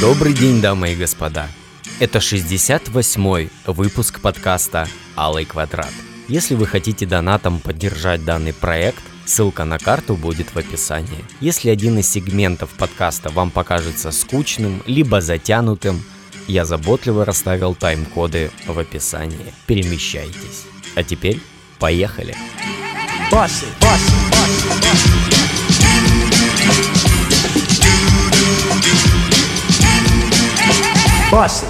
Добрый день, дамы и господа. Это 68-й выпуск подкаста «Алый квадрат». Если вы хотите донатом поддержать данный проект, ссылка на карту будет в описании. Если один из сегментов подкаста вам покажется скучным, либо затянутым, я заботливо расставил тайм-коды в описании. Перемещайтесь. А теперь поехали. Боссы, боссы, боссы, боссы. Боссы.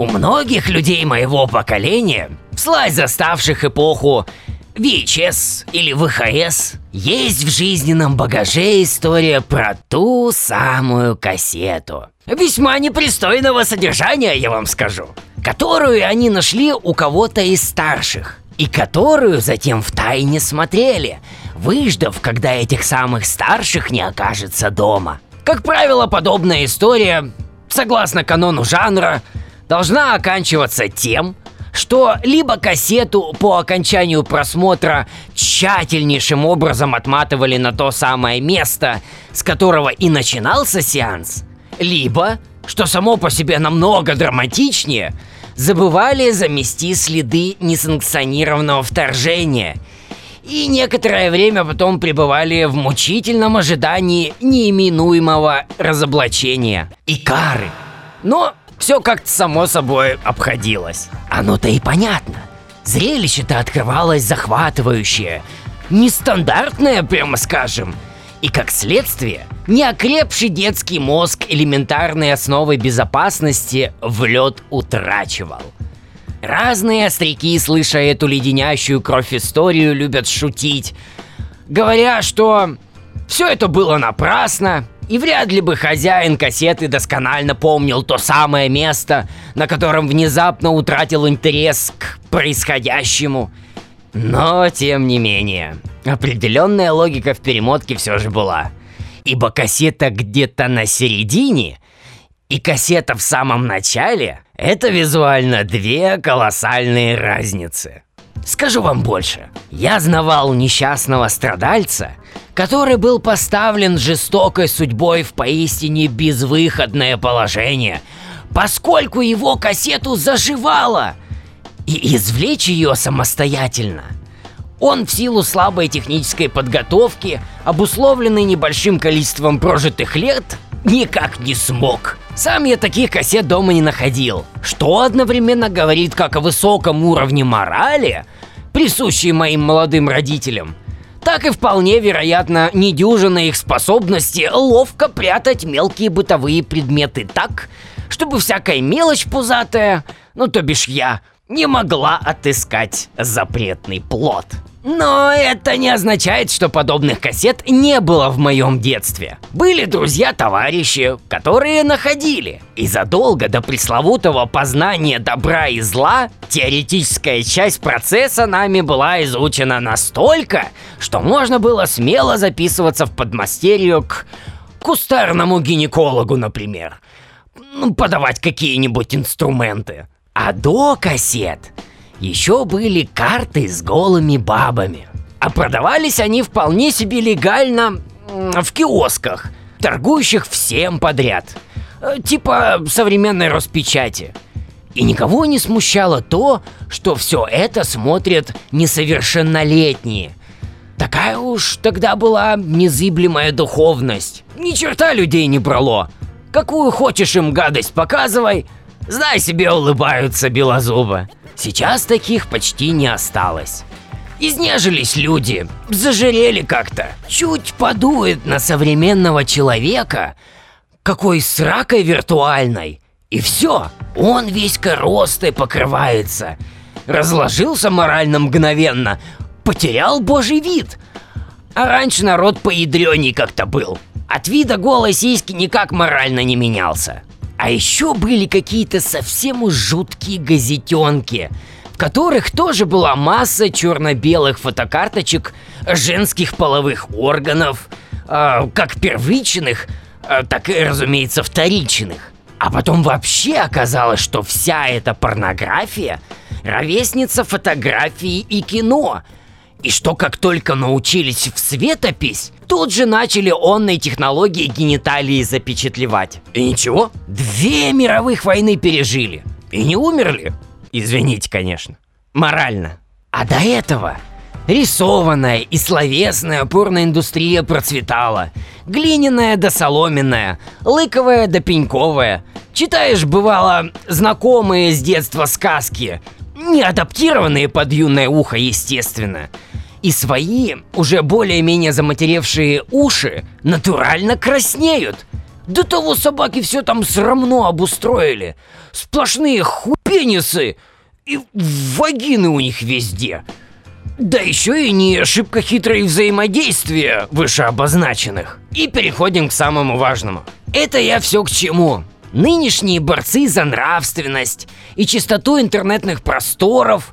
У многих людей моего поколения, вслазь заставших эпоху VHS или ВХС, есть в жизненном багаже история про ту самую кассету. Весьма непристойного содержания, я вам скажу. Которую они нашли у кого-то из старших. И которую затем в тайне смотрели, выждав, когда этих самых старших не окажется дома. Как правило, подобная история, согласно канону жанра, должна оканчиваться тем, что либо кассету по окончанию просмотра тщательнейшим образом отматывали на то самое место, с которого и начинался сеанс, либо, что само по себе намного драматичнее, забывали замести следы несанкционированного вторжения и некоторое время потом пребывали в мучительном ожидании неименуемого разоблачения и кары. Но все как-то само собой обходилось. Оно-то и понятно. Зрелище-то открывалось захватывающее, нестандартное, прямо скажем. И как следствие, неокрепший детский мозг элементарной основы безопасности в лед утрачивал. Разные остряки, слыша эту леденящую кровь историю, любят шутить, говоря, что все это было напрасно, и вряд ли бы хозяин кассеты досконально помнил то самое место, на котором внезапно утратил интерес к происходящему. Но, тем не менее, определенная логика в перемотке все же была. Ибо кассета где-то на середине и кассета в самом начале – это визуально две колоссальные разницы. Скажу вам больше. Я знавал несчастного страдальца, который был поставлен жестокой судьбой в поистине безвыходное положение, поскольку его кассету заживало, и извлечь ее самостоятельно. Он в силу слабой технической подготовки, обусловленной небольшим количеством прожитых лет, никак не смог. Сам я таких кассет дома не находил, что одновременно говорит как о высоком уровне морали, присущей моим молодым родителям, так и вполне вероятно недюжинной их способности ловко прятать мелкие бытовые предметы так, чтобы всякая мелочь пузатая, ну то бишь я, не могла отыскать запретный плод. Но это не означает, что подобных кассет не было в моем детстве. Были друзья-товарищи, которые находили. И задолго до пресловутого познания добра и зла, теоретическая часть процесса нами была изучена настолько, что можно было смело записываться в подмастерью к кустарному гинекологу, например. Подавать какие-нибудь инструменты. А до кассет еще были карты с голыми бабами. А продавались они вполне себе легально в киосках, торгующих всем подряд. Э, типа современной Роспечати. И никого не смущало то, что все это смотрят несовершеннолетние. Такая уж тогда была незыблемая духовность. Ни черта людей не брало. Какую хочешь им гадость показывай, знай себе улыбаются белозубы. Сейчас таких почти не осталось. Изнежились люди, зажирели как-то. Чуть подует на современного человека, какой с ракой виртуальной. И все, он весь коростой покрывается. Разложился морально мгновенно, потерял божий вид. А раньше народ поядреней как-то был. От вида голой сиськи никак морально не менялся. А еще были какие-то совсем уж жуткие газетенки, в которых тоже была масса черно-белых фотокарточек женских половых органов, э, как первичных, э, так и, разумеется, вторичных. А потом вообще оказалось, что вся эта порнография – ровесница фотографии и кино. И что как только научились в светопись, тут же начали онной технологии гениталии запечатлевать. И ничего, две мировых войны пережили. И не умерли. Извините, конечно. Морально. А до этого рисованная и словесная порноиндустрия процветала. Глиняная да соломенная, лыковая да пеньковая. Читаешь, бывало, знакомые с детства сказки, не адаптированные под юное ухо, естественно. И свои, уже более-менее заматеревшие уши натурально краснеют. До того собаки все там срамно обустроили. Сплошные хупенисы и вагины у них везде. Да еще и не шибко хитрые взаимодействия вышеобозначенных. И переходим к самому важному. Это я все к чему? Нынешние борцы за нравственность и чистоту интернетных просторов,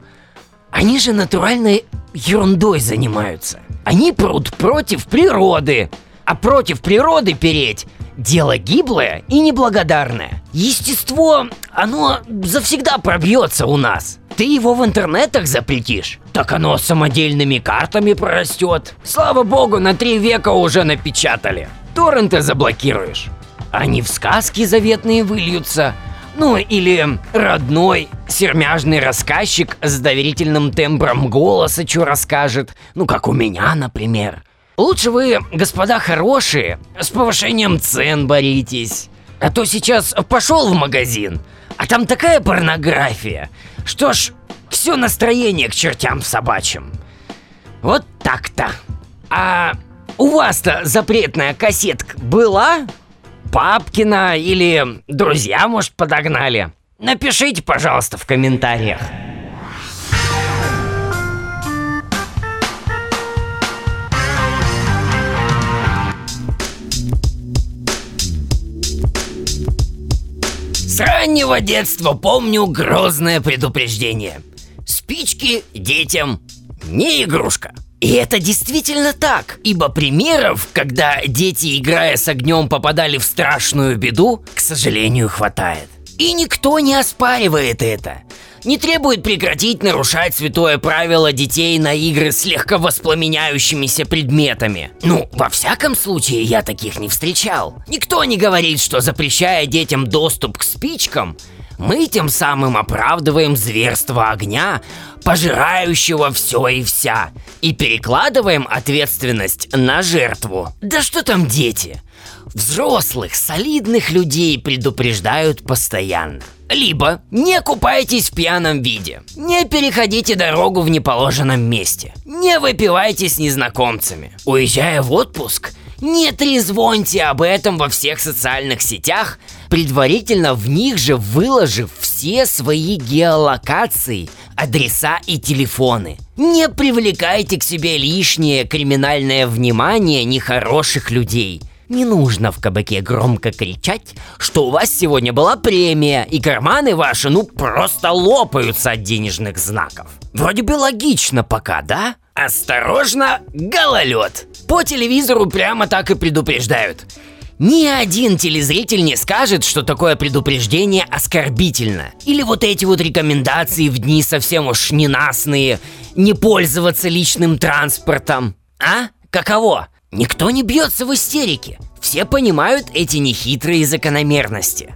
они же натуральной ерундой занимаются. Они прут против природы, а против природы переть – дело гиблое и неблагодарное. Естество, оно завсегда пробьется у нас. Ты его в интернетах запретишь, так оно самодельными картами прорастет. Слава богу, на три века уже напечатали. Торренты заблокируешь. Они в сказки заветные выльются. Ну, или родной, сермяжный рассказчик с доверительным тембром голоса что расскажет. Ну, как у меня, например. Лучше вы, господа хорошие, с повышением цен боритесь. А то сейчас пошел в магазин, а там такая порнография. Что ж, все настроение к чертям собачьим. Вот так-то. А у вас-то запретная кассетка была? Папкина или друзья, может, подогнали? Напишите, пожалуйста, в комментариях. С раннего детства помню грозное предупреждение. Спички детям не игрушка. И это действительно так, ибо примеров, когда дети, играя с огнем, попадали в страшную беду, к сожалению, хватает. И никто не оспаривает это. Не требует прекратить нарушать святое правило детей на игры с легко воспламеняющимися предметами. Ну, во всяком случае, я таких не встречал. Никто не говорит, что запрещая детям доступ к спичкам, мы тем самым оправдываем зверство огня, пожирающего все и вся, и перекладываем ответственность на жертву. Да что там дети? Взрослых, солидных людей предупреждают постоянно. Либо не купайтесь в пьяном виде, не переходите дорогу в неположенном месте, не выпивайте с незнакомцами. Уезжая в отпуск, не трезвоньте об этом во всех социальных сетях, предварительно в них же выложив все свои геолокации, адреса и телефоны. Не привлекайте к себе лишнее криминальное внимание нехороших людей. Не нужно в кабаке громко кричать, что у вас сегодня была премия, и карманы ваши ну просто лопаются от денежных знаков. Вроде бы логично пока, да? Осторожно, гололед! По телевизору прямо так и предупреждают. Ни один телезритель не скажет, что такое предупреждение оскорбительно. Или вот эти вот рекомендации в дни совсем уж ненастные, не пользоваться личным транспортом. А? Каково? Никто не бьется в истерике. Все понимают эти нехитрые закономерности.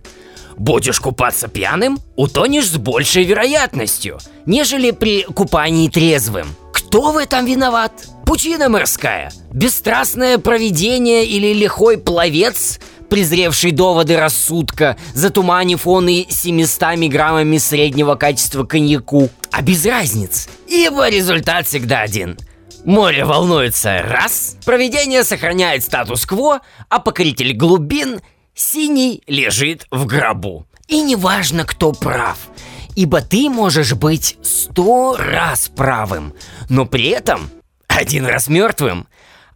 Будешь купаться пьяным, утонешь с большей вероятностью, нежели при купании трезвым. Кто в этом виноват? Пучина морская, бесстрастное провидение или лихой пловец, презревший доводы рассудка, затуманив он и 700 граммами среднего качества коньяку. А без разниц, ибо результат всегда один – Море волнуется раз, проведение сохраняет статус-кво, а покоритель глубин синий лежит в гробу. И неважно, кто прав, ибо ты можешь быть сто раз правым, но при этом один раз мертвым.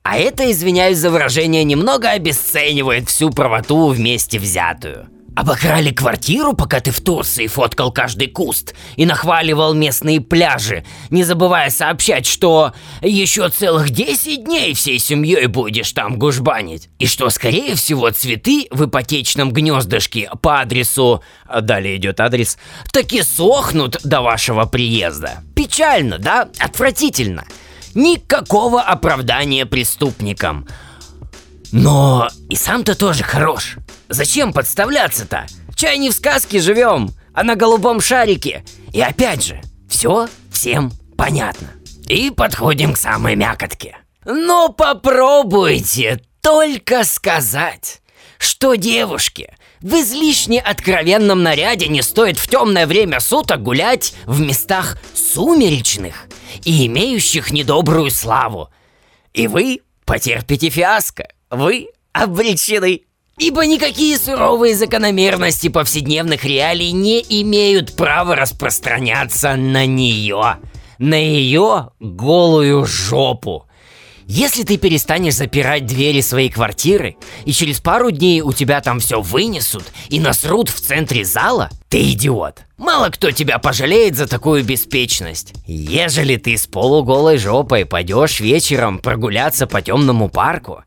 А это, извиняюсь за выражение, немного обесценивает всю правоту вместе взятую. Обокрали квартиру, пока ты в Турции фоткал каждый куст и нахваливал местные пляжи, не забывая сообщать, что еще целых 10 дней всей семьей будешь там гужбанить. И что, скорее всего, цветы в ипотечном гнездышке по адресу... Далее идет адрес. Таки сохнут до вашего приезда. Печально, да? Отвратительно. Никакого оправдания преступникам. Но и сам-то тоже хорош. Зачем подставляться-то? Чай не в сказке живем, а на голубом шарике. И опять же, все всем понятно. И подходим к самой мякотке. Но попробуйте только сказать, что девушке в излишне откровенном наряде не стоит в темное время суток гулять в местах сумеречных и имеющих недобрую славу. И вы потерпите фиаско. Вы обречены. Ибо никакие суровые закономерности повседневных реалий не имеют права распространяться на нее. На ее голую жопу. Если ты перестанешь запирать двери своей квартиры, и через пару дней у тебя там все вынесут и насрут в центре зала, ты идиот. Мало кто тебя пожалеет за такую беспечность. Ежели ты с полуголой жопой пойдешь вечером прогуляться по темному парку,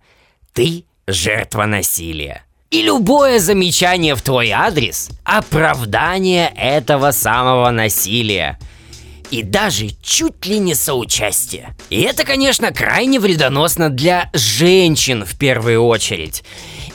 ты жертва насилия. И любое замечание в твой адрес – оправдание этого самого насилия – и даже чуть ли не соучастие. И это, конечно, крайне вредоносно для женщин в первую очередь.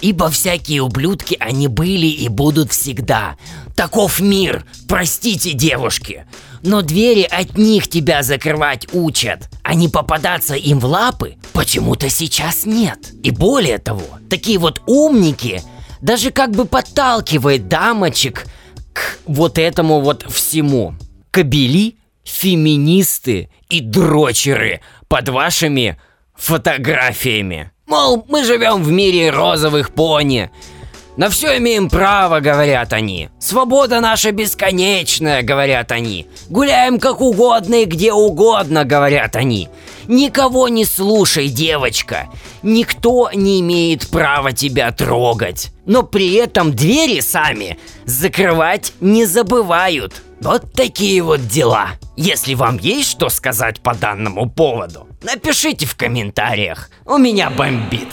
Ибо всякие ублюдки они были и будут всегда. Таков мир, простите, девушки. Но двери от них тебя закрывать учат, а не попадаться им в лапы почему-то сейчас нет. И более того, такие вот умники даже как бы подталкивают дамочек к вот этому вот всему. Кобели феминисты и дрочеры под вашими фотографиями. Мол, мы живем в мире розовых пони. На все имеем право, говорят они. Свобода наша бесконечная, говорят они. Гуляем как угодно и где угодно, говорят они. Никого не слушай, девочка. Никто не имеет права тебя трогать. Но при этом двери сами закрывать не забывают. Вот такие вот дела. Если вам есть что сказать по данному поводу, напишите в комментариях. У меня бомбит.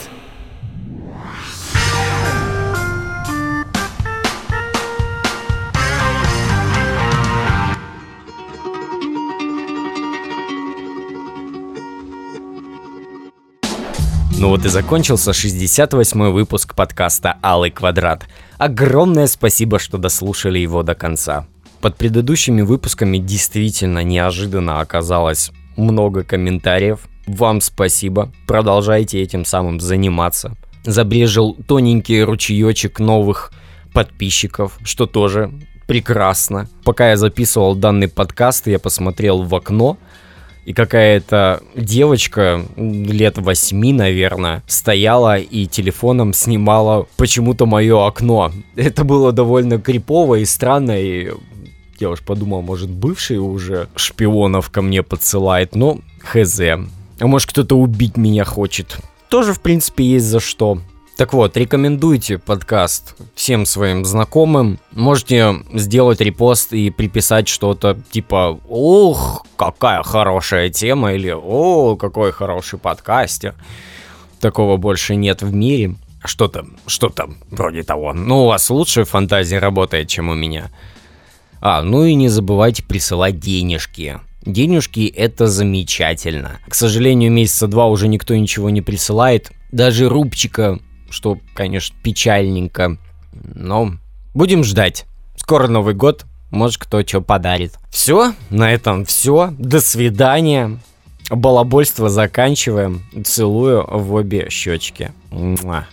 Ну вот и закончился 68-й выпуск подкаста «Алый квадрат». Огромное спасибо, что дослушали его до конца. Под предыдущими выпусками действительно неожиданно оказалось много комментариев. Вам спасибо. Продолжайте этим самым заниматься. Забрежил тоненький ручеечек новых подписчиков, что тоже прекрасно. Пока я записывал данный подкаст, я посмотрел в окно, и какая-то девочка лет восьми, наверное, стояла и телефоном снимала почему-то мое окно. Это было довольно крипово и странно, и я уж подумал, может, бывший уже шпионов ко мне подсылает, но хз. А может, кто-то убить меня хочет. Тоже, в принципе, есть за что. Так вот, рекомендуйте подкаст всем своим знакомым. Можете сделать репост и приписать что-то типа «Ох, какая хорошая тема» или «О, какой хороший подкастер». Такого больше нет в мире. Что-то, что-то вроде того. Ну, у вас лучше фантазия работает, чем у меня. А, ну и не забывайте присылать денежки. Денежки это замечательно. К сожалению, месяца два уже никто ничего не присылает. Даже рубчика что, конечно, печальненько. Но будем ждать. Скоро Новый год, может кто что подарит. Все, на этом все. До свидания. Балабольство заканчиваем. Целую в обе щечки. Муа.